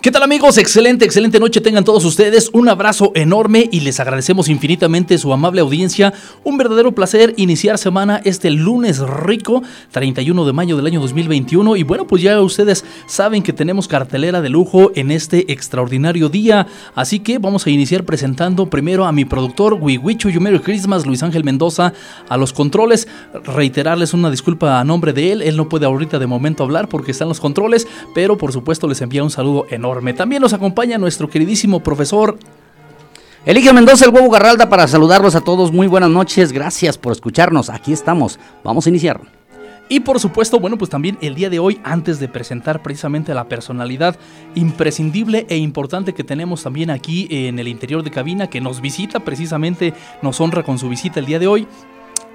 ¿Qué tal amigos? Excelente, excelente noche tengan todos ustedes. Un abrazo enorme y les agradecemos infinitamente su amable audiencia. Un verdadero placer iniciar semana este lunes rico, 31 de mayo del año 2021. Y bueno, pues ya ustedes saben que tenemos cartelera de lujo en este extraordinario día. Así que vamos a iniciar presentando primero a mi productor, Wiwichu You Christmas, Luis Ángel Mendoza, a los controles. Reiterarles una disculpa a nombre de él. Él no puede ahorita de momento hablar porque están los controles, pero por supuesto les envía un saludo enorme. También nos acompaña nuestro queridísimo profesor Eligio Mendoza, el huevo Garralda, para saludarlos a todos. Muy buenas noches, gracias por escucharnos. Aquí estamos, vamos a iniciar. Y por supuesto, bueno, pues también el día de hoy, antes de presentar precisamente la personalidad imprescindible e importante que tenemos también aquí en el interior de cabina, que nos visita precisamente, nos honra con su visita el día de hoy,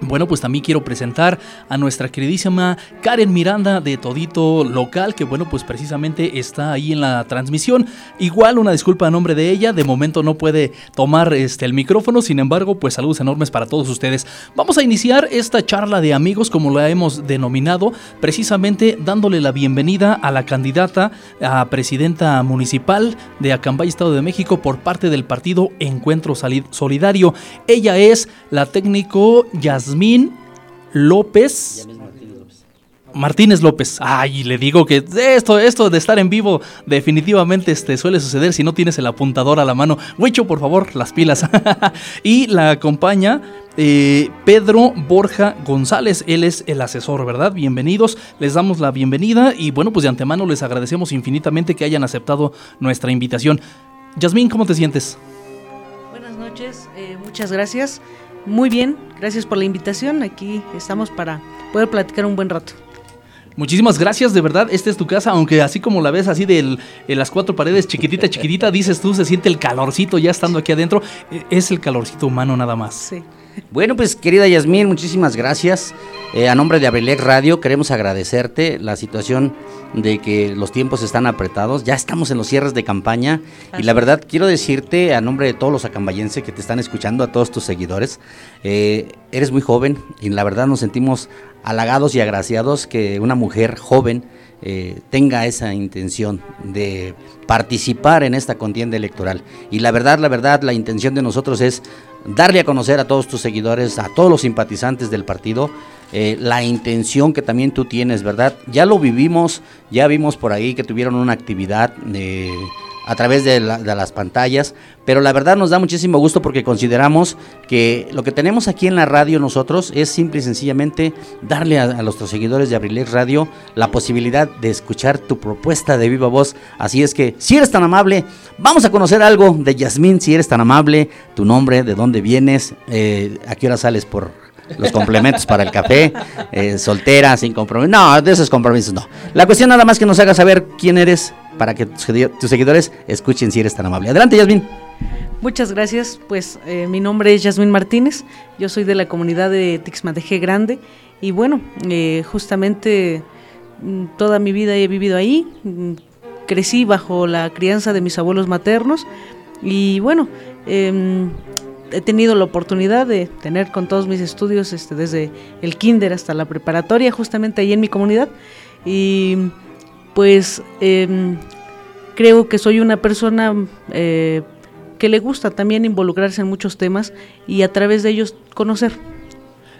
bueno, pues también quiero presentar a nuestra queridísima Karen Miranda de Todito Local, que bueno, pues precisamente está ahí en la transmisión. Igual una disculpa a nombre de ella, de momento no puede tomar este, el micrófono, sin embargo, pues saludos enormes para todos ustedes. Vamos a iniciar esta charla de amigos, como la hemos denominado, precisamente dándole la bienvenida a la candidata a presidenta municipal de Acambay, Estado de México, por parte del partido Encuentro Solidario. Ella es la técnico Yasmin Yasmín López. Martínez López. Ay, le digo que esto, esto de estar en vivo definitivamente este, suele suceder si no tienes el apuntador a la mano. Huicho, por favor, las pilas. y la acompaña eh, Pedro Borja González. Él es el asesor, ¿verdad? Bienvenidos. Les damos la bienvenida y bueno, pues de antemano les agradecemos infinitamente que hayan aceptado nuestra invitación. Yasmín, ¿cómo te sientes? Buenas noches, eh, muchas gracias. Muy bien, gracias por la invitación. Aquí estamos para poder platicar un buen rato. Muchísimas gracias, de verdad. Esta es tu casa, aunque así como la ves así de las cuatro paredes, chiquitita, chiquitita, dices tú, se siente el calorcito ya estando aquí adentro. E, es el calorcito humano nada más. Sí. Bueno, pues querida Yasmín, muchísimas gracias. Eh, a nombre de Abrilec Radio queremos agradecerte la situación de que los tiempos están apretados. Ya estamos en los cierres de campaña y la verdad quiero decirte a nombre de todos los acambayenses que te están escuchando, a todos tus seguidores, eh, eres muy joven y la verdad nos sentimos halagados y agraciados que una mujer joven eh, tenga esa intención de participar en esta contienda electoral. Y la verdad, la verdad, la intención de nosotros es darle a conocer a todos tus seguidores, a todos los simpatizantes del partido, eh, la intención que también tú tienes, ¿verdad? Ya lo vivimos, ya vimos por ahí que tuvieron una actividad de a través de, las pantallas, pero la verdad nos da muchísimo gusto porque consideramos que lo que tenemos aquí en la radio nosotros es simple y sencillamente darle a, a nuestros seguidores de Abrilex Radio la posibilidad de escuchar tu propuesta de viva voz. Así es que, si eres tan amable, vamos a conocer algo de Yasmín, si eres tan amable, tu nombre, de dónde vienes, eh, a qué hora sales por los complementos para el café, eh, soltera, sin compromiso. No, de esos compromisos no. La cuestión nada más que nos haga saber quién eres para que tus seguidores escuchen si eres tan amable. Adelante, Yasmin. Muchas gracias. Pues eh, mi nombre es Yasmin Martínez. Yo soy de la comunidad de Tixmadeje Grande. Y bueno, eh, justamente mm, toda mi vida he vivido ahí. Mm, crecí bajo la crianza de mis abuelos maternos. Y bueno, em, he tenido la oportunidad de tener con todos mis estudios este, desde el kinder hasta la preparatoria, justamente ahí en mi comunidad. Y pues em, creo que soy una persona eh, que le gusta también involucrarse en muchos temas y a través de ellos conocer.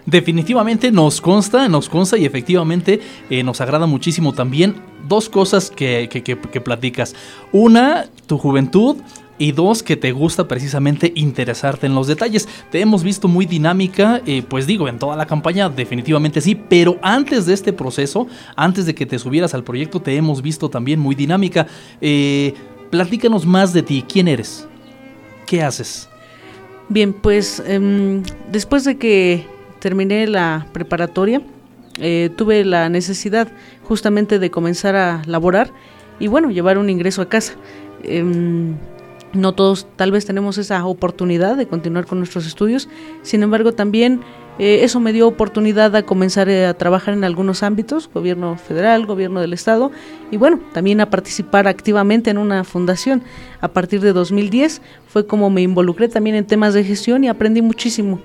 Definitivamente nos consta, nos consta y efectivamente eh, nos agrada muchísimo también dos cosas que, que, que platicas. Una, tu juventud y dos, que te gusta precisamente interesarte en los detalles. Te hemos visto muy dinámica, eh, pues digo, en toda la campaña definitivamente sí, pero antes de este proceso, antes de que te subieras al proyecto, te hemos visto también muy dinámica. Eh, platícanos más de ti, ¿quién eres? ¿Qué haces? Bien, pues em, después de que terminé la preparatoria, eh, tuve la necesidad justamente de comenzar a laborar y bueno, llevar un ingreso a casa. No todos tal vez tenemos esa oportunidad de continuar con nuestros estudios, sin embargo también eh, eso me dio oportunidad a comenzar eh, a trabajar en algunos ámbitos, gobierno federal, gobierno del estado, y bueno, también a participar activamente en una fundación. A partir de 2010 fue como me involucré también en temas de gestión y aprendí muchísimo.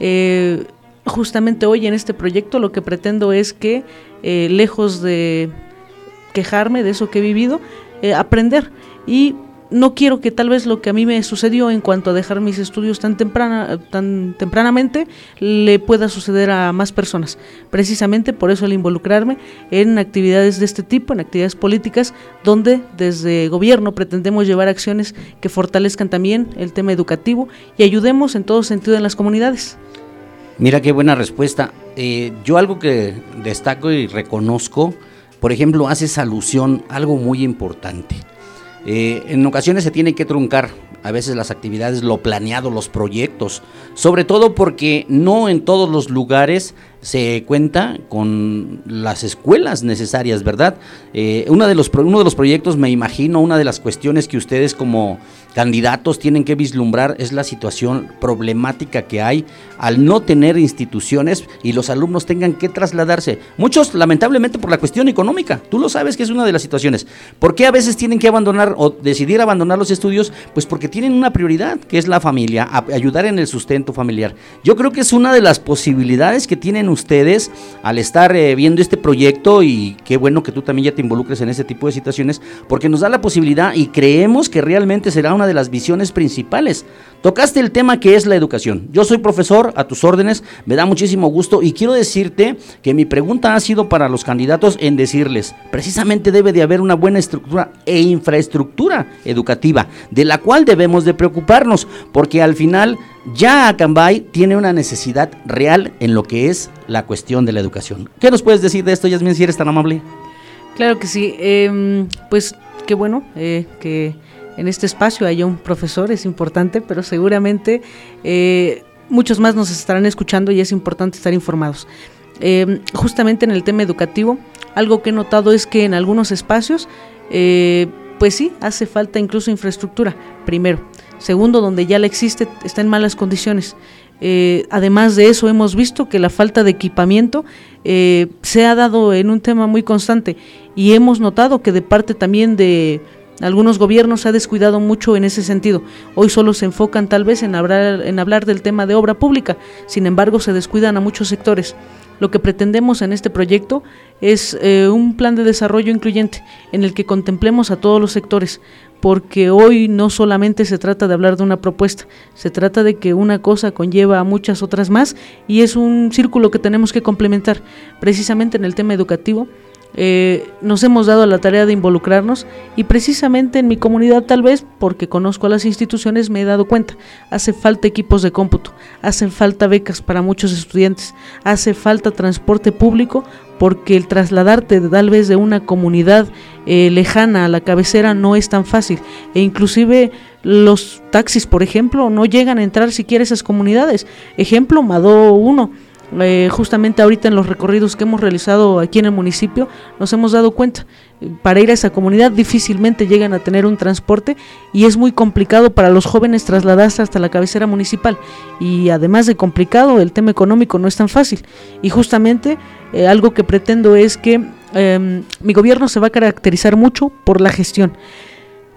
Eh, justamente hoy en este proyecto lo que pretendo es que, lejos de quejarme de eso que he vivido, aprender y no quiero que tal vez lo que a mí me sucedió en cuanto a dejar mis estudios tan temprana tan tempranamente le pueda suceder a más personas. Precisamente por eso el involucrarme en actividades de este tipo, en actividades políticas donde desde gobierno pretendemos llevar acciones que fortalezcan también el tema educativo y ayudemos en todo sentido en las comunidades. Mira qué buena respuesta. Eh, yo algo que destaco y reconozco, por ejemplo, haces alusión a algo muy importante eh, en ocasiones se tiene que truncar a veces las actividades, lo planeado, los proyectos, sobre todo porque no en todos los lugares se cuenta con las escuelas necesarias, ¿verdad? Eh, de los, uno de los proyectos, me imagino, una de las cuestiones que ustedes como candidatos tienen que vislumbrar es la situación problemática que hay al no tener instituciones y los alumnos tengan que trasladarse. Muchos, lamentablemente, por la cuestión económica. Tú lo sabes que es una de las situaciones. ¿Por qué a veces tienen que abandonar o decidir abandonar los estudios? Pues porque tienen una prioridad, que es la familia, ayudar en el sustento familiar. Yo creo que es una de las posibilidades que tienen ustedes al estar eh, viendo este proyecto y qué bueno que tú también ya te involucres en este tipo de situaciones, porque nos da la posibilidad y creemos que realmente será una de las visiones principales. Tocaste el tema que es la educación. Yo soy profesor, a tus órdenes, me da muchísimo gusto y quiero decirte que mi pregunta ha sido para los candidatos en decirles, precisamente debe de haber una buena estructura e infraestructura educativa, de la cual debemos de preocuparnos, porque al final ya Acambay tiene una necesidad real en lo que es la cuestión de la educación. ¿Qué nos puedes decir de esto, Yasmin, si eres tan amable? Claro que sí. Em, pues qué bueno eh, que en este espacio haya un profesor, es importante, pero seguramente eh, muchos más nos estarán escuchando y es importante estar informados. Em, justamente en el tema educativo, algo que he notado es que en algunos espacios, eh, pues sí, hace falta incluso infraestructura, primero. Segundo, donde ya la existe, está en malas condiciones. Eh, además de eso, hemos visto que la falta de equipamiento eh, se ha dado en un tema muy constante y hemos notado que de parte también de algunos gobiernos ha descuidado mucho en ese sentido. Hoy solo se enfocan tal vez en hablar, en hablar del tema de obra pública, sin embargo se descuidan a muchos sectores. Lo que pretendemos en este proyecto es eh, un plan de desarrollo incluyente en el que contemplemos a todos los sectores, porque hoy no solamente se trata de hablar de una propuesta, se trata de que una cosa conlleva a muchas otras más y es un círculo que tenemos que complementar. Precisamente en el tema educativo, eh, nos hemos dado la tarea de involucrarnos y precisamente en mi comunidad tal vez porque conozco a las instituciones me he dado cuenta, hace falta equipos de cómputo, hacen falta becas para muchos estudiantes, hace falta transporte público porque el trasladarte tal vez de una comunidad eh, lejana a la cabecera no es tan fácil. E inclusive los taxis por ejemplo no llegan a entrar siquiera a esas comunidades. Ejemplo Mado 1 eh, justamente ahorita en los recorridos que hemos realizado aquí en el municipio nos hemos dado cuenta. Para ir a esa comunidad difícilmente llegan a tener un transporte y es muy complicado para los jóvenes trasladarse hasta la cabecera municipal. Y además de complicado el tema económico no es tan fácil. Y justamente eh, algo que pretendo es que em, mi gobierno se va a caracterizar mucho por la gestión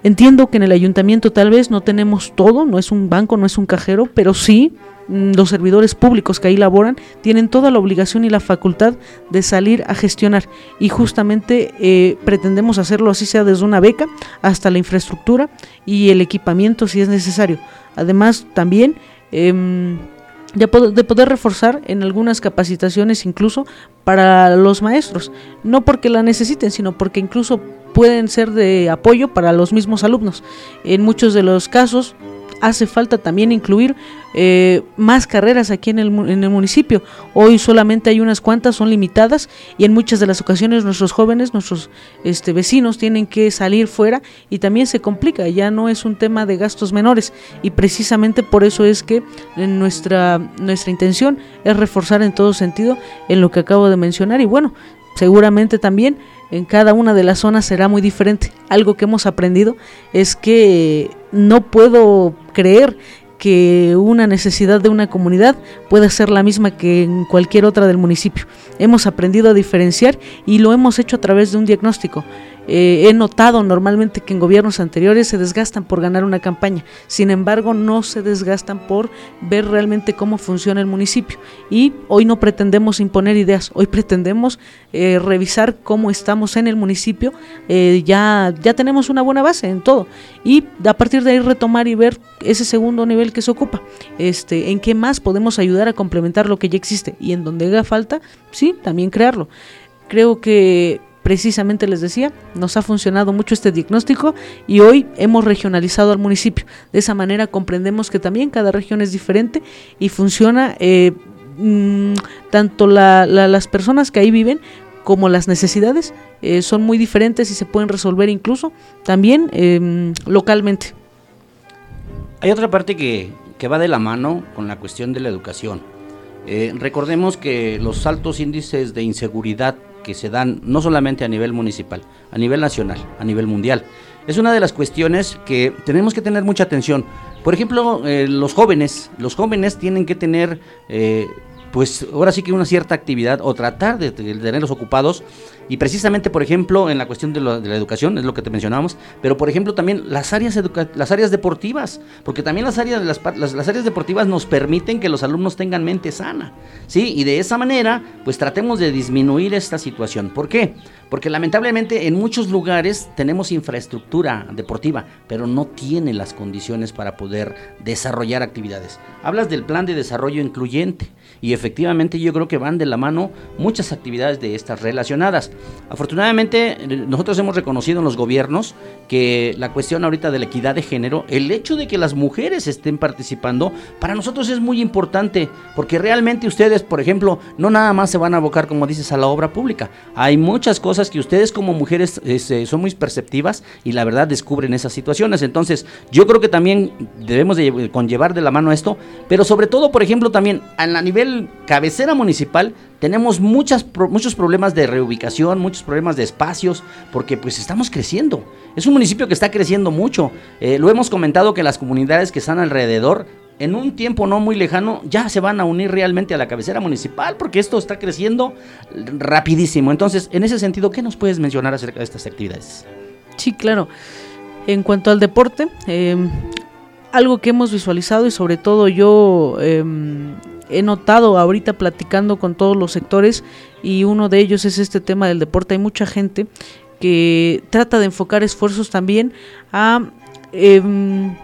Entiendo que en el ayuntamiento tal vez no tenemos todo, no es un banco, no es un cajero, pero sí mm, los servidores públicos que ahí laboran tienen toda la obligación y la facultad de salir a gestionar y justamente eh, pretendemos hacerlo así sea desde una beca hasta la infraestructura y el equipamiento si es necesario. Además también em, de poder reforzar en algunas capacitaciones incluso para los maestros, no porque la necesiten, sino porque incluso pueden ser de apoyo para los mismos alumnos. En muchos de los casos hace falta también incluir eh, más carreras aquí en el, en el, municipio. Hoy solamente hay unas cuantas, son limitadas y en muchas de las ocasiones nuestros jóvenes, nuestros este, vecinos tienen que salir fuera y también se complica, ya no es un tema de gastos menores y precisamente por eso es que nuestra, nuestra intención es reforzar en todo sentido en lo que acabo de mencionar y bueno, seguramente también en cada una de las zonas será muy diferente. Algo que hemos aprendido es que no puedo creer que una necesidad de una comunidad puede ser la misma que en cualquier otra del municipio. Hemos aprendido a diferenciar y lo hemos hecho a través de un diagnóstico. Eh, he notado normalmente que en gobiernos anteriores se desgastan por ganar una campaña, sin embargo no se desgastan por ver realmente cómo funciona el municipio. Y hoy no pretendemos imponer ideas, hoy pretendemos eh, revisar cómo estamos en el municipio, eh, ya, ya tenemos una buena base en todo y a partir de ahí retomar y ver ese segundo nivel que se ocupa, este, en qué más podemos ayudar a complementar lo que ya existe y en donde haga falta, sí, también crearlo. Creo que precisamente les decía, nos ha funcionado mucho este diagnóstico y hoy hemos regionalizado al municipio. De esa manera comprendemos que también cada región es diferente y funciona eh, mm, tanto las personas que ahí viven como las necesidades eh, son muy diferentes y se pueden resolver incluso también em, localmente. Hay otra parte que, que va de la mano con la cuestión de la educación. Eh, recordemos que los altos índices de inseguridad que se dan no solamente a nivel municipal, a nivel nacional, a nivel mundial. Es una de las cuestiones que tenemos que tener mucha atención. Por ejemplo, eh, los jóvenes, los jóvenes tienen que tener eh, pues ahora sí que una cierta actividad o tratar de, tenerlos ocupados. Y precisamente por ejemplo en la cuestión de, la educación es lo que te mencionábamos pero por ejemplo también las áreas las áreas deportivas porque también las áreas las, las, áreas deportivas nos permiten que los alumnos tengan mente sana sí y de esa manera pues tratemos de disminuir esta situación. ¿por qué? porque lamentablemente en muchos lugares tenemos infraestructura deportiva pero no tiene las condiciones para poder desarrollar actividades. Hablas del plan de desarrollo incluyente y efectivamente yo creo que van de la mano muchas actividades de estas relacionadas. Afortunadamente nosotros hemos reconocido en los gobiernos que la cuestión ahorita de la equidad de género, el hecho de que las mujeres estén participando, para nosotros es muy importante, porque realmente ustedes, por ejemplo, no nada más se van a abocar, como dices, a la obra pública. Hay muchas cosas que ustedes como mujeres este, son muy perceptivas y la verdad descubren esas situaciones. Entonces, yo creo que también debemos de conllevar de la mano esto, pero sobre todo, por ejemplo, también a nivel cabecera municipal tenemos muchos problemas de reubicación, muchos problemas de espacios, porque pues estamos creciendo. Es un municipio que está creciendo mucho. Eh, lo hemos comentado que las comunidades que están alrededor en un tiempo no muy lejano ya se van a unir realmente a la cabecera municipal porque esto está creciendo rapidísimo. Entonces, en ese sentido, ¿qué nos puedes mencionar acerca de estas actividades? Sí, claro. En cuanto al deporte, em, algo que hemos visualizado y sobre todo yo em, he notado ahorita platicando con todos los sectores y uno de ellos es este tema del deporte. Hay mucha gente que trata de enfocar esfuerzos también a em,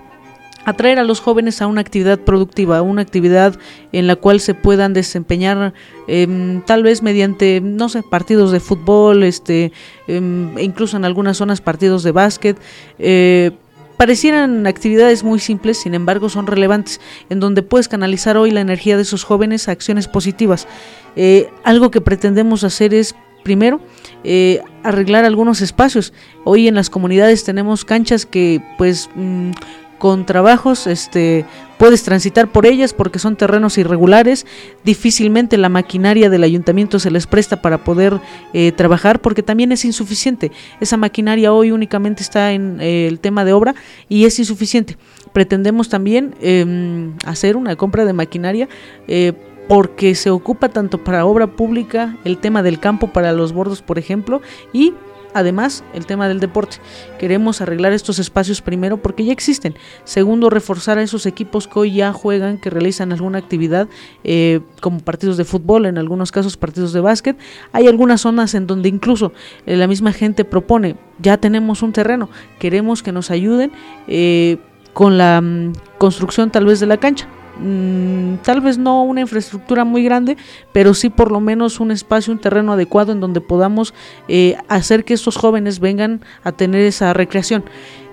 atraer a los jóvenes a una actividad productiva, a una actividad en la cual se puedan desempeñar em, tal vez mediante, no sé, partidos de fútbol, este, em, incluso en algunas zonas partidos de básquet. Eh, Parecieran actividades muy simples, sin embargo son relevantes, en donde puedes canalizar hoy la energía de esos jóvenes a acciones positivas. Eh, algo que pretendemos hacer es, primero, eh, arreglar algunos espacios. Hoy en las comunidades tenemos canchas que pues mm, con trabajos este puedes transitar por ellas porque son terrenos irregulares, difícilmente la maquinaria del ayuntamiento se les presta para poder eh, trabajar porque también es insuficiente. Esa maquinaria hoy únicamente está en eh, el tema de obra y es insuficiente. Pretendemos también em, hacer una compra de maquinaria. Eh, porque se ocupa tanto para obra pública, el tema del campo para los bordos, por ejemplo, y Además, el tema del deporte. Queremos arreglar estos espacios primero porque ya existen. Segundo, reforzar a esos equipos que hoy ya juegan, que realizan alguna actividad, eh, como partidos de fútbol, en algunos casos partidos de básquet. Hay algunas zonas en donde incluso eh, la misma gente propone, ya tenemos un terreno, queremos que nos ayuden eh, con la mm, construcción tal vez de la cancha Mm, tal vez no una infraestructura muy grande, pero sí por lo menos un espacio, un terreno adecuado en donde podamos eh, hacer que estos jóvenes vengan a tener esa recreación.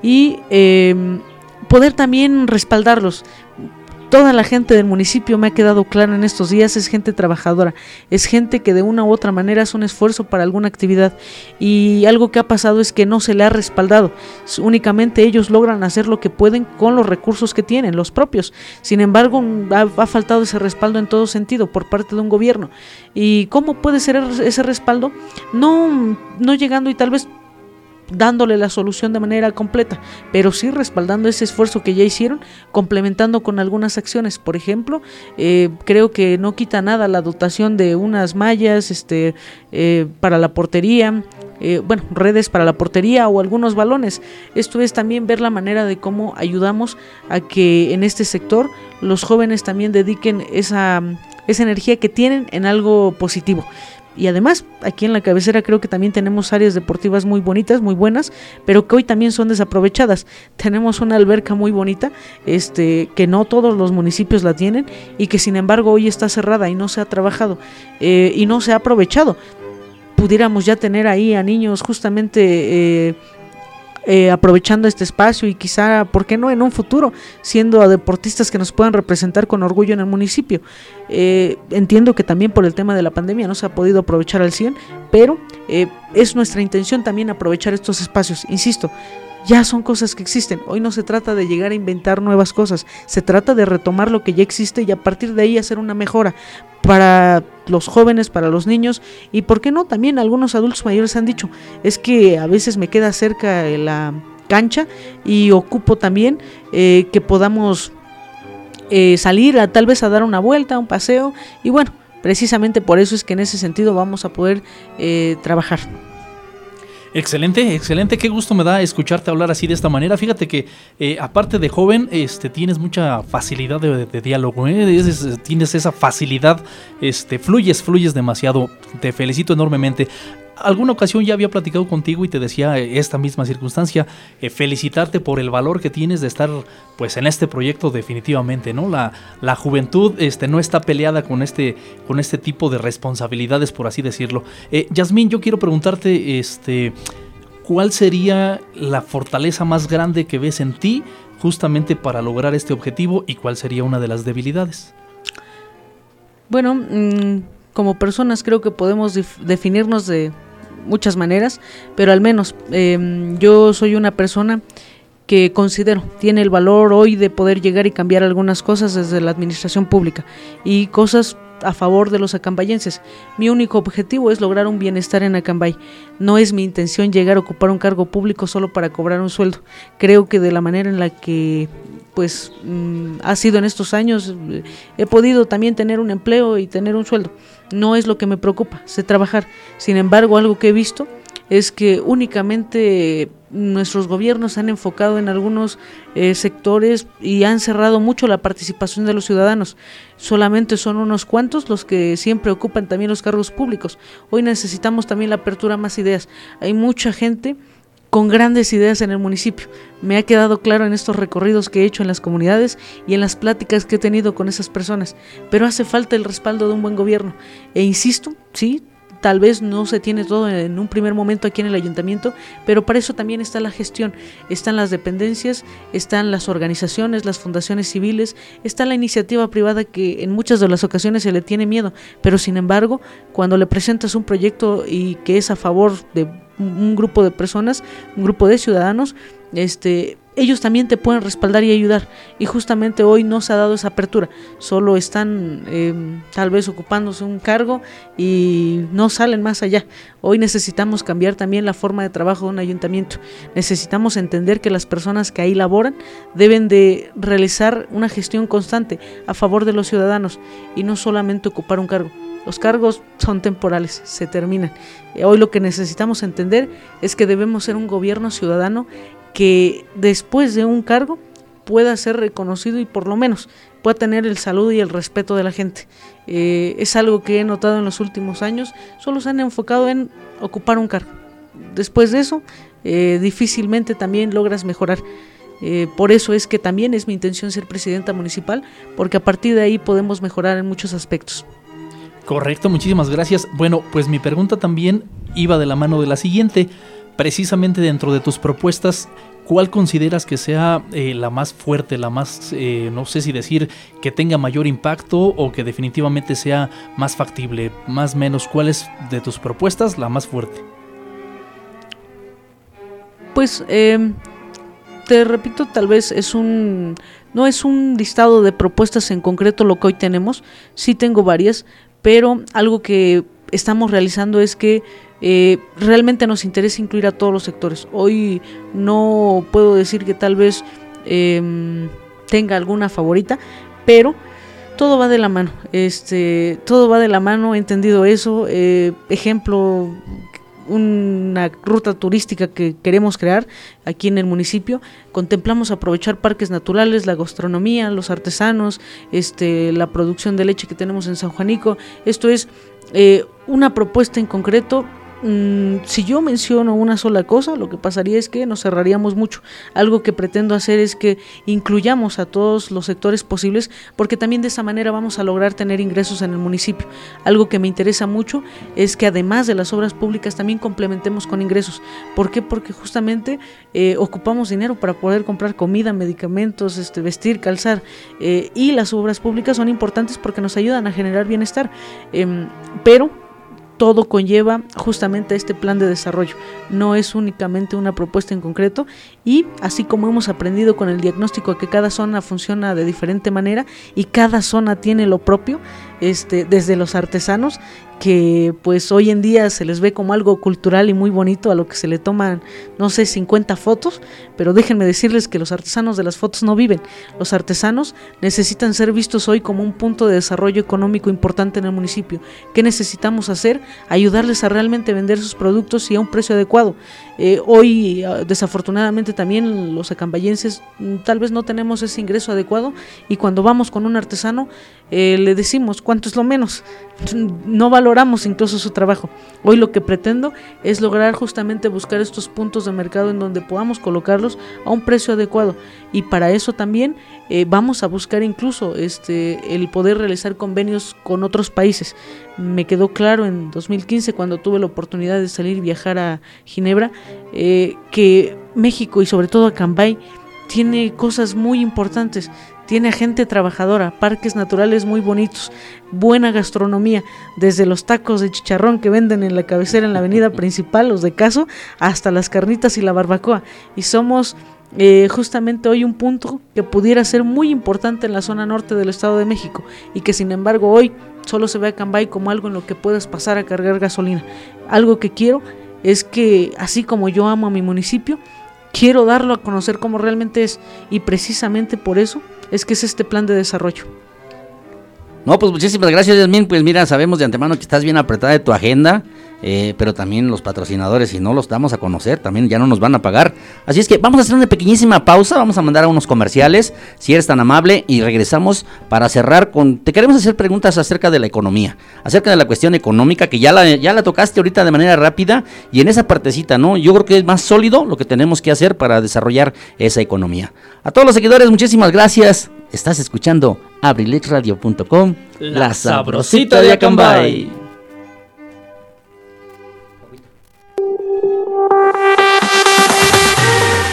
Y em, poder también respaldarlos toda la gente del municipio me ha quedado claro en estos días es gente trabajadora, es gente que de una u otra manera hace un esfuerzo para alguna actividad. Y algo que ha pasado es que no se le ha respaldado, únicamente ellos logran hacer lo que pueden con los recursos que tienen, los propios, sin embargo ha, faltado ese respaldo en todo sentido por parte de un gobierno. Y cómo puede ser ese respaldo no, no llegando y tal vez dándole la solución de manera completa, pero sí respaldando ese esfuerzo que ya hicieron, complementando con algunas acciones. Por ejemplo, eh, creo que no quita nada la dotación de unas mallas este, eh, para la portería, eh, bueno, redes para la portería o algunos balones. Esto es también ver la manera de cómo ayudamos a que en este sector los jóvenes también dediquen esa, esa energía que tienen en algo positivo. Y además, aquí en la cabecera creo que también tenemos áreas deportivas muy bonitas, muy buenas, pero que hoy también son desaprovechadas. Tenemos una alberca muy bonita, este, que no todos los municipios la tienen y que sin embargo hoy está cerrada y no se ha trabajado eh, y no se ha aprovechado. Pudiéramos ya tener ahí a niños justamente... Eh, eh, aprovechando este espacio y quizá, ¿por qué no en un futuro, siendo a deportistas que nos puedan representar con orgullo en el municipio? Eh, entiendo que también por el tema de la pandemia no se ha podido aprovechar al 100, pero eh, es nuestra intención también aprovechar estos espacios, insisto. Ya son cosas que existen. Hoy no se trata de llegar a inventar nuevas cosas. Se trata de retomar lo que ya existe y a partir de ahí hacer una mejora para los jóvenes, para los niños y, ¿por qué no? También algunos adultos mayores han dicho, es que a veces me queda cerca la cancha y ocupo también eh, que podamos eh, salir a, tal vez a dar una vuelta, un paseo y bueno, precisamente por eso es que en ese sentido vamos a poder eh, trabajar. Excelente, excelente. Qué gusto me da escucharte hablar así de esta manera. Fíjate que eh, aparte de joven, este, tienes mucha facilidad de, diálogo. ¿eh? tienes esa facilidad, este, fluyes, fluyes demasiado. Te felicito enormemente alguna ocasión ya había platicado contigo y te decía eh, esta misma circunstancia, eh, felicitarte por el valor que tienes de estar pues en este proyecto definitivamente, ¿no? La, la juventud este, no está peleada con este, con este tipo de responsabilidades, por así decirlo. Eh, Yasmín, yo quiero preguntarte, este, ¿cuál sería la fortaleza más grande que ves en ti justamente para lograr este objetivo y cuál sería una de las debilidades? Bueno, mm, como personas creo que podemos definirnos de muchas maneras, pero al menos em, yo soy una persona que considero tiene el valor hoy de poder llegar y cambiar algunas cosas desde la administración pública y cosas a favor de los acambayenses. Mi único objetivo es lograr un bienestar en Acambay. No es mi intención llegar a ocupar un cargo público solo para cobrar un sueldo. Creo que de la manera en la que pues mm, ha sido en estos años he podido también tener un empleo y tener un sueldo no es lo que me preocupa, sé trabajar. Sin embargo, algo que he visto es que únicamente nuestros gobiernos han enfocado en algunos eh, sectores y han cerrado mucho la participación de los ciudadanos. Solamente son unos cuantos los que siempre ocupan también los cargos públicos. Hoy necesitamos también la apertura a más ideas. Hay mucha gente con grandes ideas en el municipio. Me ha quedado claro en estos recorridos que he hecho en las comunidades y en las pláticas que he tenido con esas personas, pero hace falta el respaldo de un buen gobierno. E insisto, sí, tal vez no se tiene todo en un primer momento aquí en el ayuntamiento, pero para eso también está la gestión, están las dependencias, están las organizaciones, las fundaciones civiles, está la iniciativa privada que en muchas de las ocasiones se le tiene miedo, pero sin embargo, cuando le presentas un proyecto y que es a favor de un grupo de personas, un grupo de ciudadanos, este, ellos también te pueden respaldar y ayudar. Y justamente hoy no se ha dado esa apertura, solo están em, tal vez ocupándose un cargo y no salen más allá. Hoy necesitamos cambiar también la forma de trabajo de un ayuntamiento. Necesitamos entender que las personas que ahí laboran deben de realizar una gestión constante a favor de los ciudadanos y no solamente ocupar un cargo. Los cargos son temporales, se terminan. Hoy lo que necesitamos entender es que debemos ser un gobierno ciudadano que después de un cargo pueda ser reconocido y por lo menos pueda tener el saludo y el respeto de la gente. Eh, es algo que he notado en los últimos años, solo se han enfocado en ocupar un cargo. Después de eso, eh, difícilmente también logras mejorar. Eh, por eso es que también es mi intención ser presidenta municipal, porque a partir de ahí podemos mejorar en muchos aspectos. Correcto, muchísimas gracias. Bueno, pues mi pregunta también iba de la mano de la siguiente. Precisamente dentro de tus propuestas, ¿cuál consideras que sea eh, la más fuerte, la más, eh, no sé si decir, que tenga mayor impacto o que definitivamente sea más factible? Más o menos, ¿cuál es de tus propuestas la más fuerte? Pues em, te repito, tal vez es un no es un listado de propuestas en concreto lo que hoy tenemos, sí tengo varias, pero algo que estamos realizando es que eh, realmente nos interesa incluir a todos los sectores. Hoy no puedo decir que tal vez em, tenga alguna favorita, pero todo va de la mano. Este, todo va de la mano, he entendido eso. Eh, ejemplo, una ruta turística que queremos crear aquí en el municipio. Contemplamos aprovechar parques naturales, la gastronomía, los artesanos, este, la producción de leche que tenemos en San Juanico. Esto es eh, una propuesta en concreto Mm, si yo menciono una sola cosa, lo que pasaría es que nos cerraríamos mucho. Algo que pretendo hacer es que incluyamos a todos los sectores posibles, porque también de esa manera vamos a lograr tener ingresos en el municipio. Algo que me interesa mucho es que además de las obras públicas también complementemos con ingresos. ¿Por qué? Porque justamente eh, ocupamos dinero para poder comprar comida, medicamentos, este, vestir, calzar. Eh, y las obras públicas son importantes porque nos ayudan a generar bienestar. Em, pero todo conlleva justamente este plan de desarrollo. No es únicamente una propuesta en concreto y así como hemos aprendido con el diagnóstico que cada zona funciona de diferente manera y cada zona tiene lo propio, este, desde los artesanos que pues hoy en día se les ve como algo cultural y muy bonito a lo que se le toman, no sé, 50 fotos, pero déjenme decirles que los artesanos de las fotos no viven. Los artesanos necesitan ser vistos hoy como un punto de desarrollo económico importante en el municipio. ¿Qué necesitamos hacer? Ayudarles a realmente vender sus productos y a un precio adecuado. Eh, hoy, ah, desafortunadamente, también los acambayenses mm, tal vez no tenemos ese ingreso adecuado y cuando vamos con un artesano eh, le decimos cuánto es lo menos. No valoramos incluso su trabajo. Hoy lo que pretendo es lograr justamente buscar estos puntos de mercado en donde podamos colocarlos a un precio adecuado y para eso también eh, vamos a buscar incluso este el poder realizar convenios con otros países. Me quedó claro en 2015 cuando tuve la oportunidad de salir y viajar a Ginebra eh, que México y sobre todo a Cambay tiene cosas muy importantes tiene gente trabajadora, parques naturales muy bonitos, buena gastronomía, desde los tacos de chicharrón que venden en la cabecera en la avenida principal, los de caso, hasta las carnitas y la barbacoa. Y somos eh, justamente hoy un punto que pudiera ser muy importante en la zona norte del Estado de México y que sin embargo hoy solo se ve a Cambay como algo en lo que puedes pasar a cargar gasolina. Algo que quiero es que así como yo amo a mi municipio, quiero darlo a conocer como realmente es y precisamente por eso es que es este plan de desarrollo. No, pues muchísimas gracias, Yasmin. Pues mira, sabemos de antemano que estás bien apretada de tu agenda, eh, pero también los patrocinadores, si no los damos a conocer, también ya no nos van a pagar. Así es que vamos a hacer una pequeñísima pausa, vamos a mandar a unos comerciales, si eres tan amable, y regresamos para cerrar con... Te queremos hacer preguntas acerca de la economía, acerca de la cuestión económica, que ya la, ya la tocaste ahorita de manera rápida, y en esa partecita, ¿no? Yo creo que es más sólido lo que tenemos que hacer para desarrollar esa economía. A todos los seguidores, muchísimas gracias. Estás escuchando abrilexradio.com, la sabrosita de Acambay. Thank you.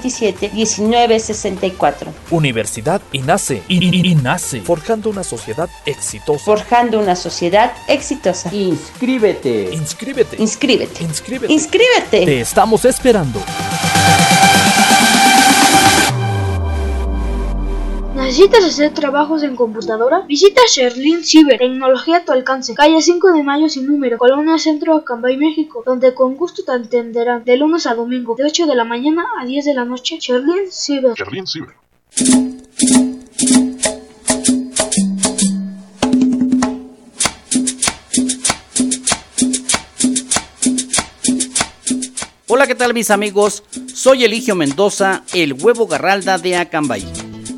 1964. Universidad INACE. INACE. Forjando una sociedad exitosa. Forjando una sociedad exitosa. Inscríbete. Inscríbete. Inscríbete. Inscríbete. Inscríbete. Te estamos esperando. ¿Necesitas hacer trabajos en computadora? Visita Sherlin Ciber, tecnología a tu alcance, calle 5 de Mayo sin número, Colonia Centro, Acambay, México, donde con gusto te atenderán de lunes a domingo, de 8 de la mañana a 10 de la noche. Sherlin Ciber. Hola, ¿qué tal mis amigos? Soy Eligio Mendoza, el huevo garralda de Acambay.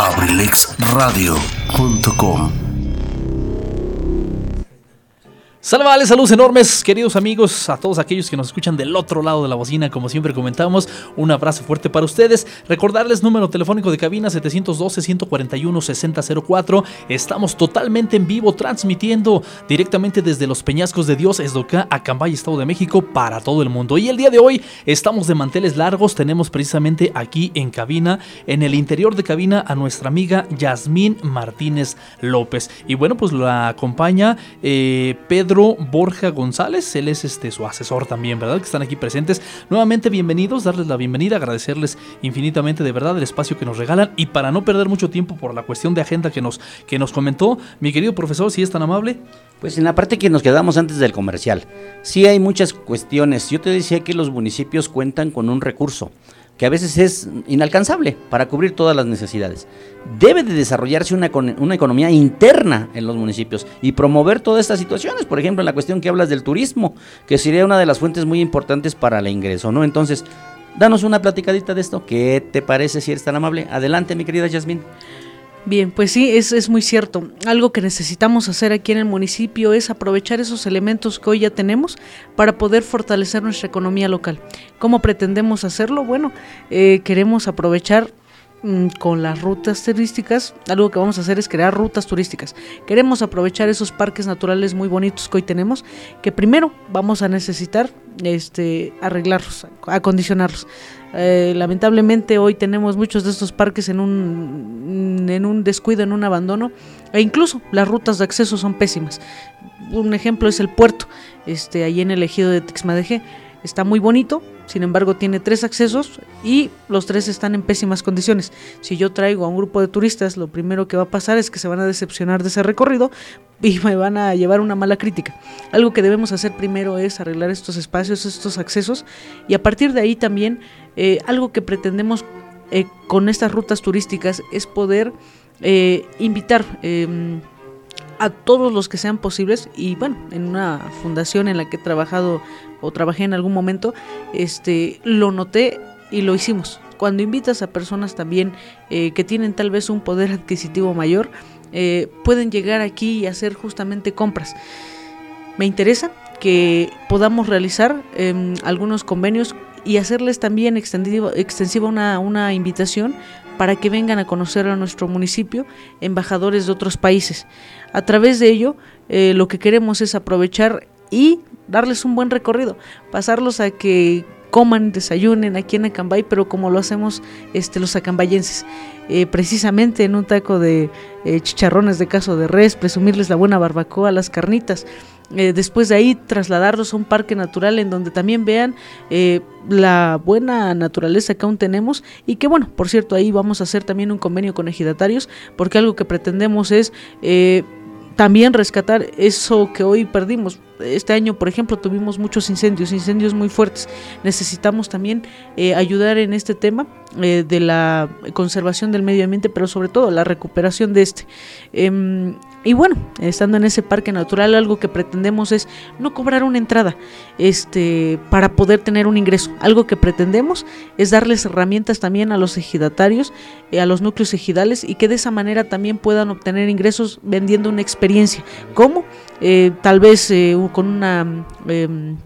abrilexradio.com Salvales, saludos enormes, queridos amigos, a todos aquellos que nos escuchan del otro lado de la bocina, como siempre comentamos, un abrazo fuerte para ustedes. Recordarles número telefónico de cabina 712-141-6004. Estamos totalmente en vivo, transmitiendo directamente desde los Peñascos de Dios, Esdoca, Acambay, Estado de México, para todo el mundo. Y el día de hoy estamos de manteles largos, tenemos precisamente aquí en cabina, en el interior de cabina, a nuestra amiga Yasmín Martínez López. Y bueno, pues la acompaña eh, Pedro. Borja González, él es este, su asesor también, ¿verdad? Que están aquí presentes. Nuevamente bienvenidos, darles la bienvenida, agradecerles infinitamente de verdad el espacio que nos regalan y para no perder mucho tiempo por la cuestión de agenda que nos, que nos comentó, mi querido profesor, si es tan amable. Pues en la parte que nos quedamos antes del comercial, sí hay muchas cuestiones. Yo te decía que los municipios cuentan con un recurso que a veces es inalcanzable para cubrir todas las necesidades. Debe de desarrollarse una, una, economía interna en los municipios y promover todas estas situaciones, por ejemplo, en la cuestión que hablas del turismo, que sería una de las fuentes muy importantes para el ingreso, ¿no? Entonces, danos una platicadita de esto, ¿qué te parece si eres tan amable? Adelante, mi querida Yasmín. Bien, pues sí, es, es, muy cierto. Algo que necesitamos hacer aquí en el municipio es aprovechar esos elementos que hoy ya tenemos para poder fortalecer nuestra economía local. ¿Cómo pretendemos hacerlo? Bueno, eh, queremos aprovechar mm, con las rutas turísticas, algo que vamos a hacer es crear rutas turísticas. Queremos aprovechar esos parques naturales muy bonitos que hoy tenemos, que primero vamos a necesitar este, arreglarlos, acondicionarlos. Eh, lamentablemente hoy tenemos muchos de estos parques en un, en un descuido, en un abandono, e incluso las rutas de acceso son pésimas. Un ejemplo es el puerto, este, ahí en el ejido de Tixmadeje está muy bonito, sin embargo tiene tres accesos y los tres están en pésimas condiciones. Si yo traigo a un grupo de turistas, lo primero que va a pasar es que se van a decepcionar de ese recorrido y me van a llevar una mala crítica. Algo que debemos hacer primero es arreglar estos espacios, estos accesos y a partir de ahí también eh, algo que pretendemos eh, con estas rutas turísticas es poder eh, invitar em, a todos los que sean posibles y bueno, en una fundación en la que he trabajado o trabajé en algún momento, este, lo noté y lo hicimos. Cuando invitas a personas también eh, que tienen tal vez un poder adquisitivo mayor, eh, pueden llegar aquí y hacer justamente compras. Me interesa que podamos realizar em, algunos convenios y hacerles también extensiva una, una invitación para que vengan a conocer a nuestro municipio embajadores de otros países. A través de ello, eh, lo que queremos es aprovechar y darles un buen recorrido, pasarlos a que coman, desayunen aquí en Acambay, pero como lo hacemos este, los acambayenses, eh, precisamente en un taco de eh, chicharrones de caso de res, presumirles la buena barbacoa, las carnitas, eh, después de ahí trasladarlos a un parque natural en donde también vean la buena naturaleza que aún tenemos y que bueno, por cierto, ahí vamos a hacer también un convenio con ejidatarios, porque algo que pretendemos es también rescatar eso que hoy perdimos. Este año, por ejemplo, tuvimos muchos incendios, incendios muy fuertes. Necesitamos también eh, ayudar en este tema eh, de la conservación del medio ambiente, pero sobre todo la recuperación de este. Em, y bueno, estando en ese parque natural, algo que pretendemos es no cobrar una entrada este, para poder tener un ingreso. Algo que pretendemos es darles herramientas también a los ejidatarios, eh, a los núcleos ejidales y que de esa manera también puedan obtener ingresos vendiendo una experiencia. ¿Cómo? Eh, tal vez eh, con una em,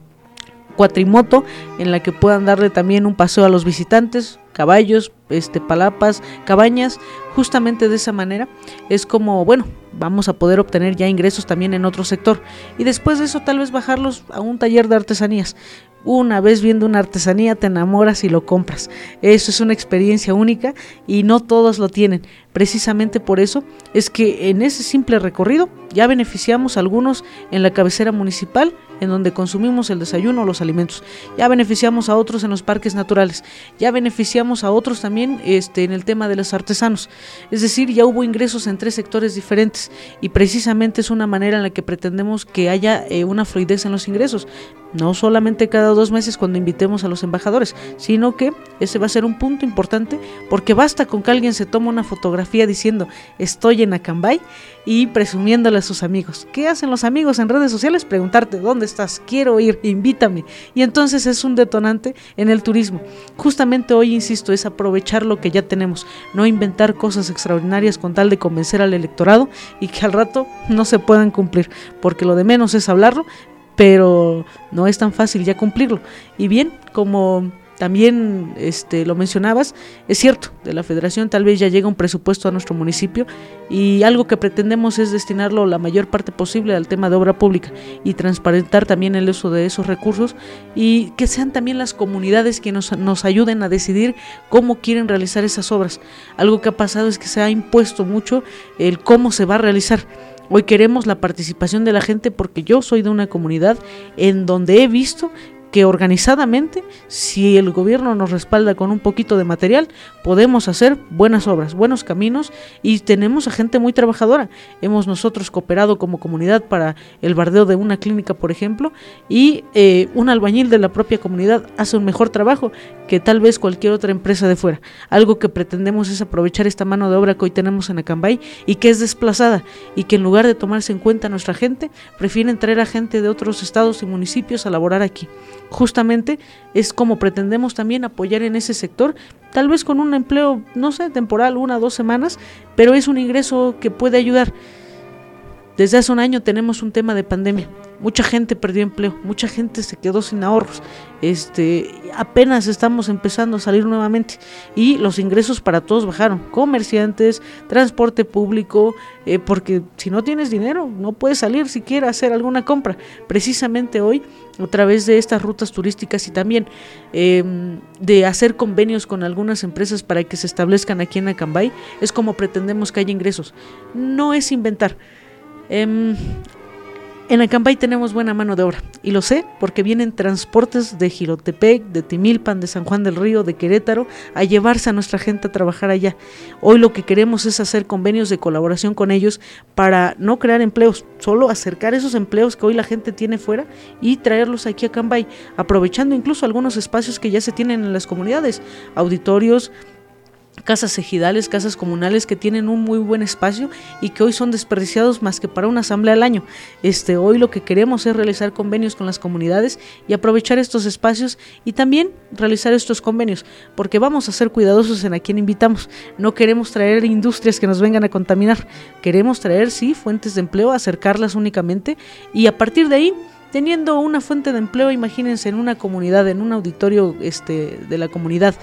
cuatrimoto en la que puedan darle también un paseo a los visitantes, caballos, este, palapas, cabañas, justamente de esa manera es como, bueno, vamos a poder obtener ya ingresos también en otro sector y después de eso tal vez bajarlos a un taller de artesanías. Una vez viendo una artesanía te enamoras y lo compras. Eso es una experiencia única y no todos lo tienen. Precisamente por eso es que en ese simple recorrido ya beneficiamos a algunos en la cabecera municipal en donde consumimos el desayuno o los alimentos. Ya beneficiamos a otros en los parques naturales. Ya beneficiamos a otros también este, en el tema de los artesanos. Es decir, ya hubo ingresos en tres sectores diferentes y precisamente es una manera en la que pretendemos que haya eh, una fluidez en los ingresos. No solamente cada dos meses cuando invitemos a los embajadores, sino que ese va a ser un punto importante porque basta con que alguien se tome una fotografía diciendo estoy en Acambay y presumiéndole a sus amigos. ¿Qué hacen los amigos en redes sociales? Preguntarte, ¿dónde estás? Quiero ir, invítame. Y entonces es un detonante en el turismo. Justamente hoy, insisto, es aprovechar lo que ya tenemos, no inventar cosas extraordinarias con tal de convencer al electorado y que al rato no se puedan cumplir, porque lo de menos es hablarlo, pero no es tan fácil ya cumplirlo. Y bien, como también este, lo mencionabas, es cierto, de la federación tal vez ya llega un presupuesto a nuestro municipio y algo que pretendemos es destinarlo la mayor parte posible al tema de obra pública y transparentar también el uso de esos recursos y que sean también las comunidades que nos, nos ayuden a decidir cómo quieren realizar esas obras. Algo que ha pasado es que se ha impuesto mucho el cómo se va a realizar. Hoy queremos la participación de la gente porque yo soy de una comunidad en donde he visto que organizadamente, si el gobierno nos respalda con un poquito de material, podemos hacer buenas obras, buenos caminos y tenemos a gente muy trabajadora. Hemos nosotros cooperado como comunidad para el bardeo de una clínica, por ejemplo, y eh, un albañil de la propia comunidad hace un mejor trabajo que tal vez cualquier otra empresa de fuera. Algo que pretendemos es aprovechar esta mano de obra que hoy tenemos en Acambay y que es desplazada y que en lugar de tomarse en cuenta nuestra gente, prefieren traer a gente de otros estados y municipios a laborar aquí justamente es como pretendemos también apoyar en ese sector, tal vez con un empleo, no sé, temporal, una o dos semanas, pero es un ingreso que puede ayudar. Desde hace un año tenemos un tema de pandemia. Mucha gente perdió empleo, mucha gente se quedó sin ahorros. Este, apenas estamos empezando a salir nuevamente y los ingresos para todos bajaron. Comerciantes, transporte público, eh, porque si no tienes dinero no puedes salir siquiera a hacer alguna compra. Precisamente hoy, a través de estas rutas turísticas y también em, de hacer convenios con algunas empresas para que se establezcan aquí en Acambay, es como pretendemos que haya ingresos. No es inventar. Em, en Acambay tenemos buena mano de obra y lo sé porque vienen transportes de Gilotepec, de Timilpan, de San Juan del Río, de Querétaro a llevarse a nuestra gente a trabajar allá. Hoy lo que queremos es hacer convenios de colaboración con ellos para no crear empleos, solo acercar esos empleos que hoy la gente tiene fuera y traerlos aquí a Acambay, aprovechando incluso algunos espacios que ya se tienen en las comunidades, auditorios, casas ejidales, casas comunales que tienen un muy buen espacio y que hoy son desperdiciados más que para una asamblea al año. Este, hoy lo que queremos es realizar convenios con las comunidades y aprovechar estos espacios y también realizar estos convenios, porque vamos a ser cuidadosos en a quien invitamos. No queremos traer industrias que nos vengan a contaminar. Queremos traer sí fuentes de empleo, acercarlas únicamente y a partir de ahí teniendo una fuente de empleo, imagínense en una comunidad, en un auditorio este de la comunidad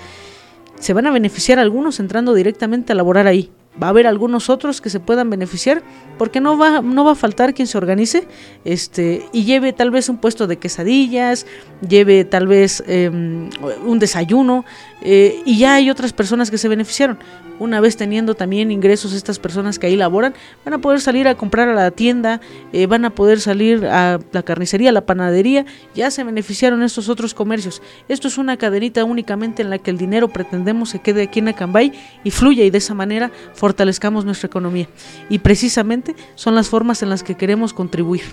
se van a beneficiar algunos entrando directamente a laborar ahí. Va a haber algunos otros que se puedan beneficiar porque no va, no va a faltar quien se organice este, y lleve tal vez un puesto de quesadillas, lleve tal vez em, un desayuno eh, y ya hay otras personas que se beneficiaron. Una vez teniendo también ingresos estas personas que ahí laboran, van a poder salir a comprar a la tienda, eh, van a poder salir a la carnicería, a la panadería, ya se beneficiaron estos otros comercios. Esto es una cadenita únicamente en la que el dinero pretendemos se quede aquí en Acambay y fluya y de esa manera fortalezcamos nuestra economía. Y precisamente son las formas en las que queremos contribuir.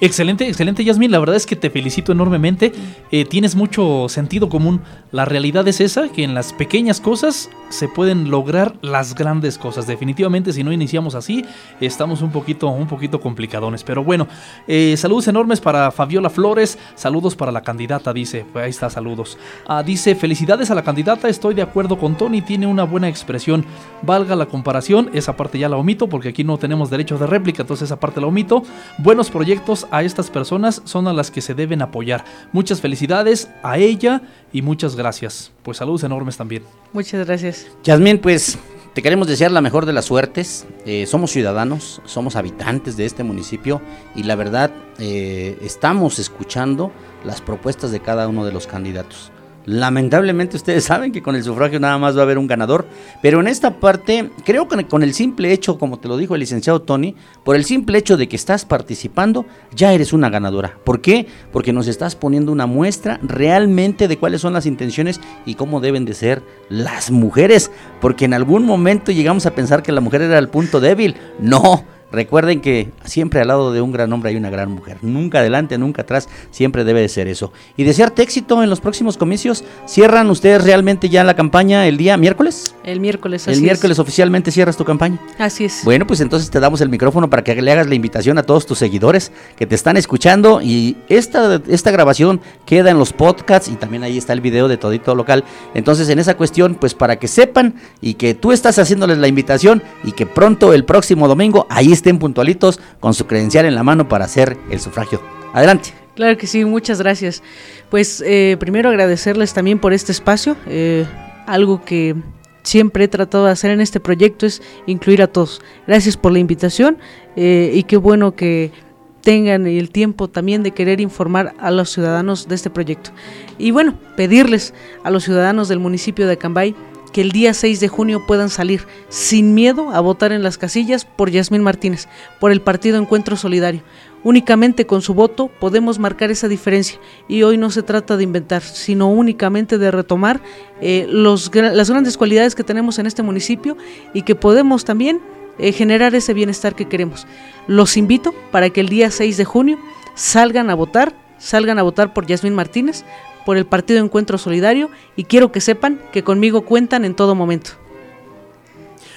Excelente, excelente, Yasmin. La verdad es que te felicito enormemente. Eh, tienes mucho sentido común. La realidad es esa, que en las pequeñas cosas se pueden lograr las grandes cosas. Definitivamente, si no iniciamos así, estamos un poquito, un poquito complicadones. Pero bueno, eh, saludos enormes para Fabiola Flores. Saludos para la candidata, dice. Pues ahí está, saludos. Ah, dice, felicidades a la candidata. Estoy de acuerdo con Tony. Tiene una buena expresión. Valga la comparación. Esa parte ya la omito porque aquí no tenemos derecho de réplica. Entonces esa parte la omito. Buenos proyectos a estas personas son a las que se deben apoyar. Muchas felicidades a ella y muchas gracias. Pues saludos enormes también. Muchas gracias. Yasmín, pues te queremos desear la mejor de las suertes. Eh, somos ciudadanos, somos habitantes de este municipio y la verdad eh, estamos escuchando las propuestas de cada uno de los candidatos. Lamentablemente ustedes saben que con el sufragio nada más va a haber un ganador, pero en esta parte creo que con el simple hecho, como te lo dijo el licenciado Tony, por el simple hecho de que estás participando, ya eres una ganadora. ¿Por qué? Porque nos estás poniendo una muestra realmente de cuáles son las intenciones y cómo deben de ser las mujeres, porque en algún momento llegamos a pensar que la mujer era el punto débil. No, Recuerden que siempre al lado de un gran hombre hay una gran mujer. Nunca adelante, nunca atrás. Siempre debe de ser eso. Y desearte éxito en los próximos comicios. ¿Cierran ustedes realmente ya la campaña el día miércoles? El miércoles, así El miércoles oficialmente cierras tu campaña. Así es. Bueno, pues entonces te damos el micrófono para que le hagas la invitación a todos tus seguidores que te están escuchando. Y esta, esta grabación queda en los podcasts y también ahí está el video de Todito Local. Entonces, en esa cuestión, pues para que sepan y que tú estás haciéndoles la invitación y que pronto el próximo domingo ahí estén puntualitos con su credencial en la mano para hacer el sufragio. Adelante. Claro que sí, muchas gracias. Pues eh, primero agradecerles también por este espacio. Eh, algo que siempre he tratado de hacer en este proyecto es incluir a todos. Gracias por la invitación eh, y qué bueno que tengan el tiempo también de querer informar a los ciudadanos de este proyecto. Y bueno, pedirles a los ciudadanos del municipio de Cambay que el día 6 de junio puedan salir sin miedo a votar en las casillas por Yasmín Martínez, por el partido Encuentro Solidario. Únicamente con su voto podemos marcar esa diferencia y hoy no se trata de inventar, sino únicamente de retomar eh, las grandes cualidades que tenemos en este municipio y que podemos también eh, generar ese bienestar que queremos. Los invito para que el día 6 de junio salgan a votar, salgan a votar por Yasmín Martínez, por el Partido Encuentro Solidario y quiero que sepan que conmigo cuentan en todo momento.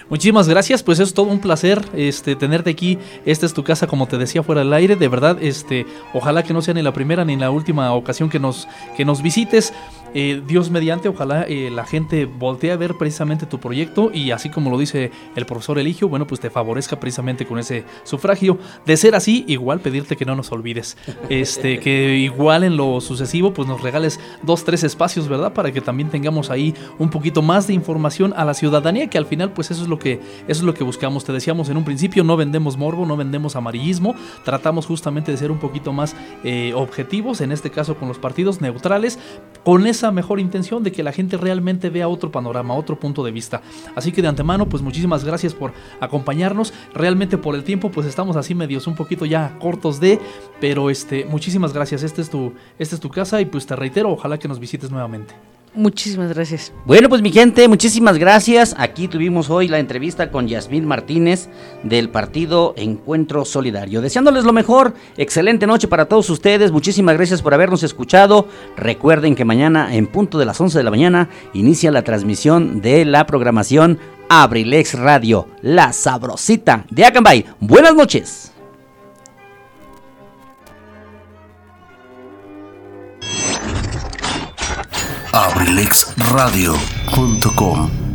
Muchísimas gracias, pues es todo un placer este tenerte aquí. Esta es tu casa, como te decía fuera del aire. De verdad, este, ojalá que no sea ni la primera ni la última ocasión que nos, que nos visites. Eh, Dios mediante, ojalá eh, la gente voltee a ver precisamente tu proyecto y así como lo dice el profesor Eligio, bueno, pues te favorezca precisamente con ese sufragio. De ser así, igual pedirte que no nos olvides. Este, que igual en lo sucesivo, pues nos regales dos, tres espacios, ¿verdad? Para que también tengamos ahí un poquito más de información a la ciudadanía, que al final, pues eso es lo que, eso es lo que buscamos. Te decíamos en un principio, no vendemos morbo, no vendemos amarillismo, tratamos justamente de ser un poquito más eh, objetivos, en este caso con los partidos neutrales, con esa mejor intención de que la gente realmente vea otro panorama, otro punto de vista. Así que de antemano, pues muchísimas gracias por acompañarnos. Realmente por el tiempo, pues estamos así medios un poquito ya cortos de, pero este, muchísimas gracias. Este es tu, esta es tu casa y pues te reitero, ojalá que nos visites nuevamente. Muchísimas gracias. Bueno, pues mi gente, muchísimas gracias. Aquí tuvimos hoy la entrevista con Yasmín Martínez del partido Encuentro Solidario. Deseándoles lo mejor, excelente noche para todos ustedes. Muchísimas gracias por habernos escuchado. Recuerden que mañana en punto de las 11 de la mañana inicia la transmisión de la programación Abrilex Radio, la sabrosita de Acambay. Buenas noches. abrilexradio.com